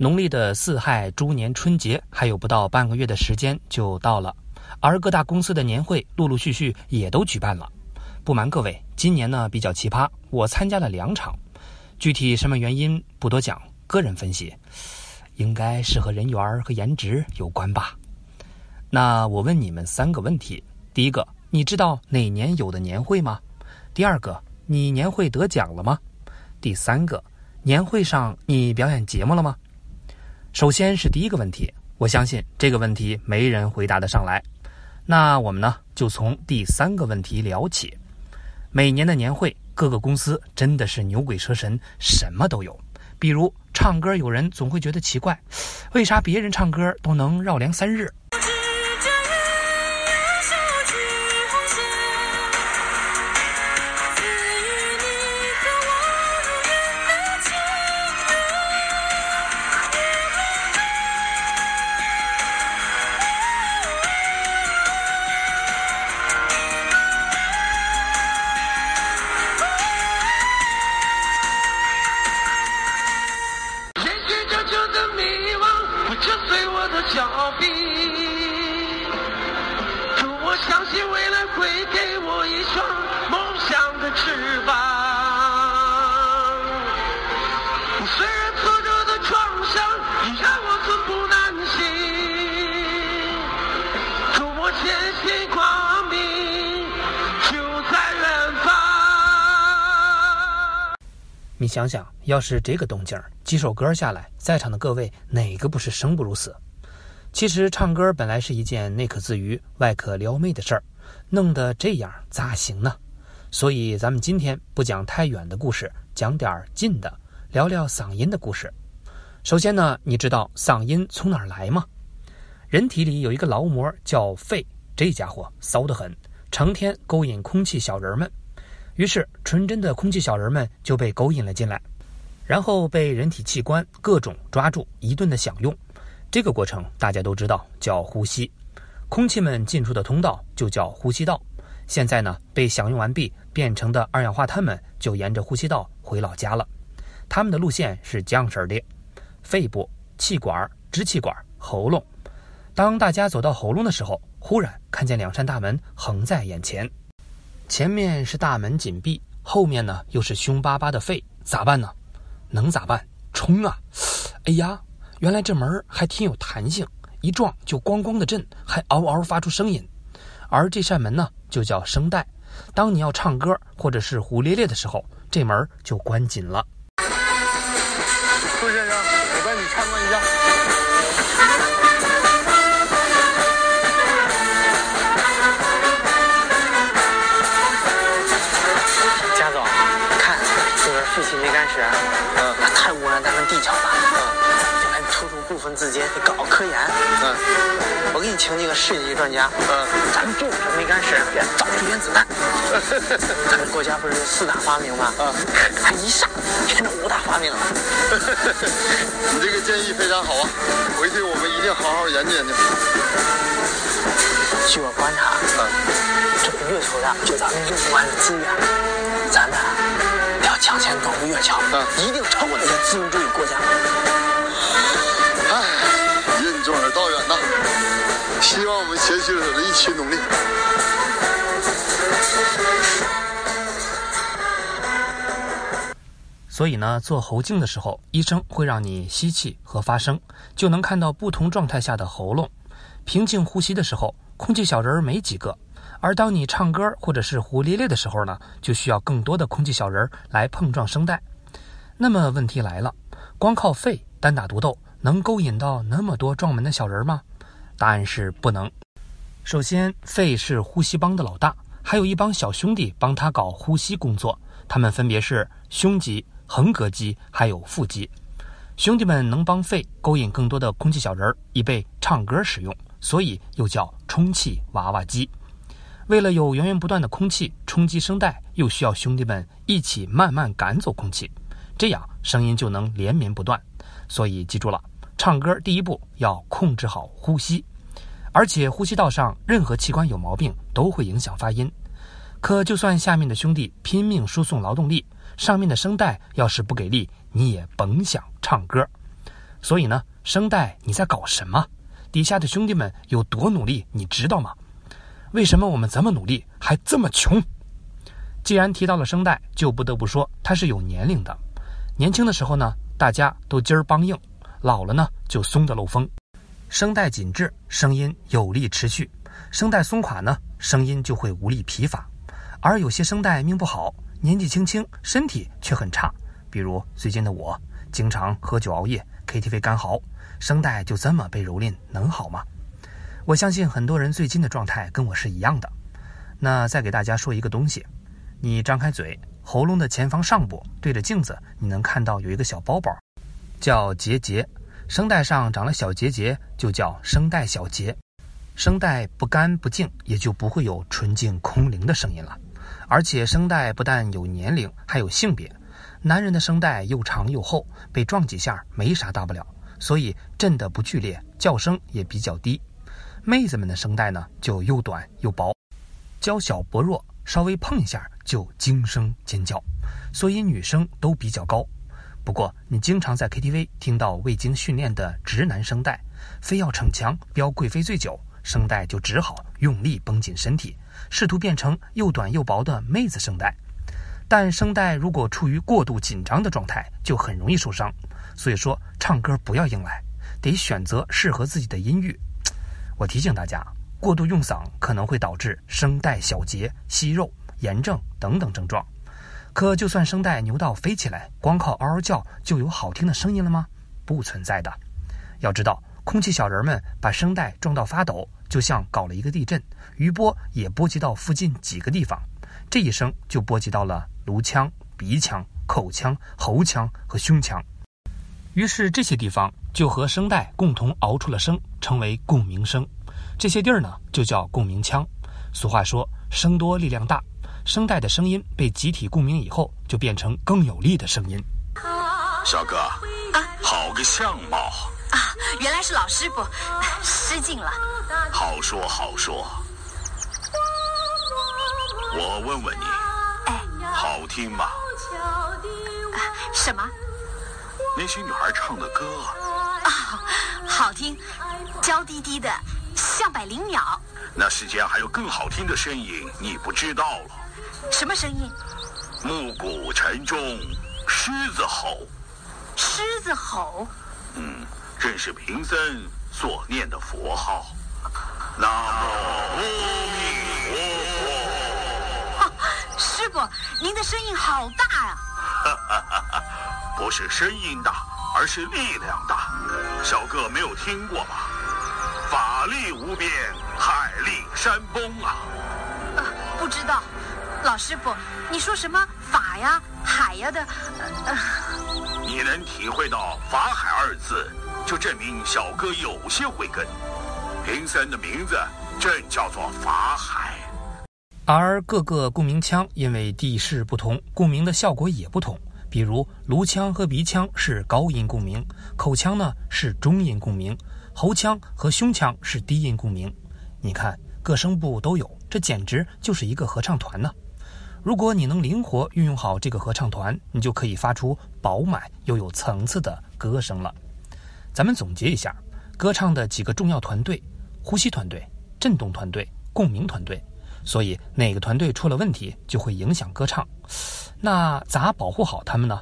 农历的四亥猪年春节还有不到半个月的时间就到了，而各大公司的年会陆陆续续也都举办了。不瞒各位，今年呢比较奇葩，我参加了两场，具体什么原因不多讲，个人分析，应该是和人缘和颜值有关吧。那我问你们三个问题：第一个，你知道哪年有的年会吗？第二个，你年会得奖了吗？第三个，年会上你表演节目了吗？首先是第一个问题，我相信这个问题没人回答得上来。那我们呢，就从第三个问题聊起。每年的年会，各个公司真的是牛鬼蛇神，什么都有。比如唱歌，有人总会觉得奇怪，为啥别人唱歌都能绕梁三日？想想，要是这个动静儿，几首歌下来，在场的各位哪个不是生不如死？其实唱歌本来是一件内可自娱、外可撩妹的事儿，弄得这样咋行呢？所以咱们今天不讲太远的故事，讲点近的，聊聊嗓音的故事。首先呢，你知道嗓音从哪儿来吗？人体里有一个劳模叫肺，这家伙骚得很，成天勾引空气小人们。于是，纯真的空气小人们就被勾引了进来，然后被人体器官各种抓住，一顿的享用。这个过程大家都知道，叫呼吸。空气们进出的通道就叫呼吸道。现在呢，被享用完毕变成的二氧化碳们就沿着呼吸道回老家了。他们的路线是这样式的：肺部、气管、支气管、喉咙。当大家走到喉咙的时候，忽然看见两扇大门横在眼前。前面是大门紧闭，后面呢又是凶巴巴的肺，咋办呢？能咋办？冲啊！哎呀，原来这门还挺有弹性，一撞就咣咣的震，还嗷嗷发出声音。而这扇门呢，就叫声带。当你要唱歌或者是胡咧咧的时候，这门就关紧了。杜先生，我带你参观一下。分之间搞科研。嗯，我给你请几个世界级专家。嗯，咱们种这没干事，造出原子弹。咱们国家不是有四大发明吗？嗯，还一下变成五大发明了。你这个建议非常好啊，回去我们一定好好研究研究。据我观察，嗯，这个月球上就咱们用不完的资源，咱们要？抢先登陆月球，嗯，一定超过那些资本主义国家。唉，任重而道远呐，希望我们携手的一起努力。所以呢，做喉镜的时候，医生会让你吸气和发声，就能看到不同状态下的喉咙。平静呼吸的时候，空气小人儿没几个。而当你唱歌或者是胡咧咧的时候呢，就需要更多的空气小人儿来碰撞声带。那么问题来了，光靠肺单打独斗能勾引到那么多撞门的小人吗？答案是不能。首先，肺是呼吸帮的老大，还有一帮小兄弟帮他搞呼吸工作，他们分别是胸肌、横膈肌还有腹肌。兄弟们能帮肺勾引更多的空气小人，以备唱歌使用，所以又叫充气娃娃机。为了有源源不断的空气冲击声带，又需要兄弟们一起慢慢赶走空气，这样声音就能连绵不断。所以记住了，唱歌第一步要控制好呼吸，而且呼吸道上任何器官有毛病都会影响发音。可就算下面的兄弟拼命输送劳动力，上面的声带要是不给力，你也甭想唱歌。所以呢，声带你在搞什么？底下的兄弟们有多努力，你知道吗？为什么我们这么努力还这么穷？既然提到了声带，就不得不说它是有年龄的。年轻的时候呢，大家都筋儿梆硬；老了呢，就松得漏风。声带紧致，声音有力持续；声带松垮呢，声音就会无力疲乏。而有些声带命不好，年纪轻轻，身体却很差。比如最近的我，经常喝酒熬夜，KTV 干嚎，声带就这么被蹂躏，能好吗？我相信很多人最近的状态跟我是一样的。那再给大家说一个东西，你张开嘴，喉咙的前方上部对着镜子，你能看到有一个小包包，叫结节。声带上长了小结节，就叫声带小结。声带不干不净，也就不会有纯净空灵的声音了。而且声带不但有年龄，还有性别。男人的声带又长又厚，被撞几下没啥大不了，所以震得不剧烈，叫声也比较低。妹子们的声带呢，就又短又薄，娇小薄弱，稍微碰一下就惊声尖叫，所以女生都比较高。不过，你经常在 KTV 听到未经训练的直男声带，非要逞强飙贵妃醉酒，声带就只好用力绷紧身体，试图变成又短又薄的妹子声带。但声带如果处于过度紧张的状态，就很容易受伤。所以说，唱歌不要硬来，得选择适合自己的音域。我提醒大家，过度用嗓可能会导致声带小结、息肉、炎症等等症状。可就算声带牛到飞起来，光靠嗷嗷叫就有好听的声音了吗？不存在的。要知道，空气小人们把声带撞到发抖，就像搞了一个地震，余波也波及到附近几个地方，这一声就波及到了颅腔、鼻腔、口腔、喉腔和胸腔。于是这些地方就和声带共同熬出了声，成为共鸣声。这些地儿呢，就叫共鸣腔。俗话说，声多力量大，声带的声音被集体共鸣以后，就变成更有力的声音。小哥，啊，好个相貌啊！原来是老师傅，失敬了。好说好说。我问问你，哎，好听吗？什么？那些女孩唱的歌啊，好听，娇滴滴的，像百灵鸟。那世间还有更好听的声音，你不知道了。什么声音？暮鼓晨钟，狮子吼。狮子吼？嗯，正是贫僧所念的佛号。南无阿弥陀佛。师傅，您的声音好大呀！哈哈哈哈不是声音大，而是力量大。小哥没有听过吗？法力无边，海力山崩啊！呃，不知道。老师傅，你说什么法呀、海呀的？呃，你能体会到“法海”二字，就证明小哥有些慧根。贫僧的名字正叫做法海。而各个共鸣腔因为地势不同，共鸣的效果也不同。比如颅腔和鼻腔是高音共鸣，口腔呢是中音共鸣，喉腔和胸腔是低音共鸣。你看各声部都有，这简直就是一个合唱团呢。如果你能灵活运用好这个合唱团，你就可以发出饱满又有层次的歌声了。咱们总结一下，歌唱的几个重要团队：呼吸团队、振动团队、共鸣团队。所以哪个团队出了问题，就会影响歌唱。那咋保护好他们呢？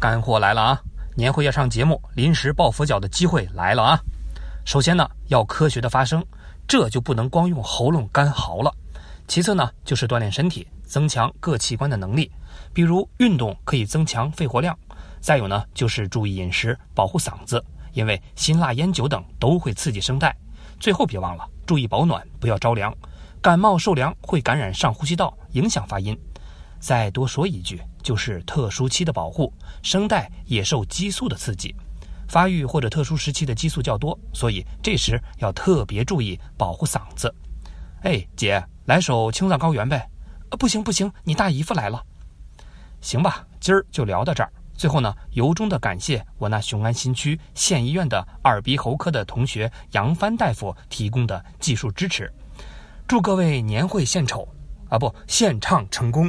干货来了啊！年会要上节目，临时抱佛脚的机会来了啊！首先呢，要科学的发声，这就不能光用喉咙干嚎了。其次呢，就是锻炼身体，增强各器官的能力，比如运动可以增强肺活量。再有呢，就是注意饮食，保护嗓子，因为辛辣烟酒等都会刺激声带。最后别忘了注意保暖，不要着凉。感冒受凉会感染上呼吸道，影响发音。再多说一句，就是特殊期的保护，声带也受激素的刺激，发育或者特殊时期的激素较多，所以这时要特别注意保护嗓子。哎，姐，来首《青藏高原》呗？呃，不行不行，你大姨夫来了。行吧，今儿就聊到这儿。最后呢，由衷的感谢我那雄安新区县医院的耳鼻喉科的同学杨帆大夫提供的技术支持。祝各位年会献丑，啊不，献唱成功。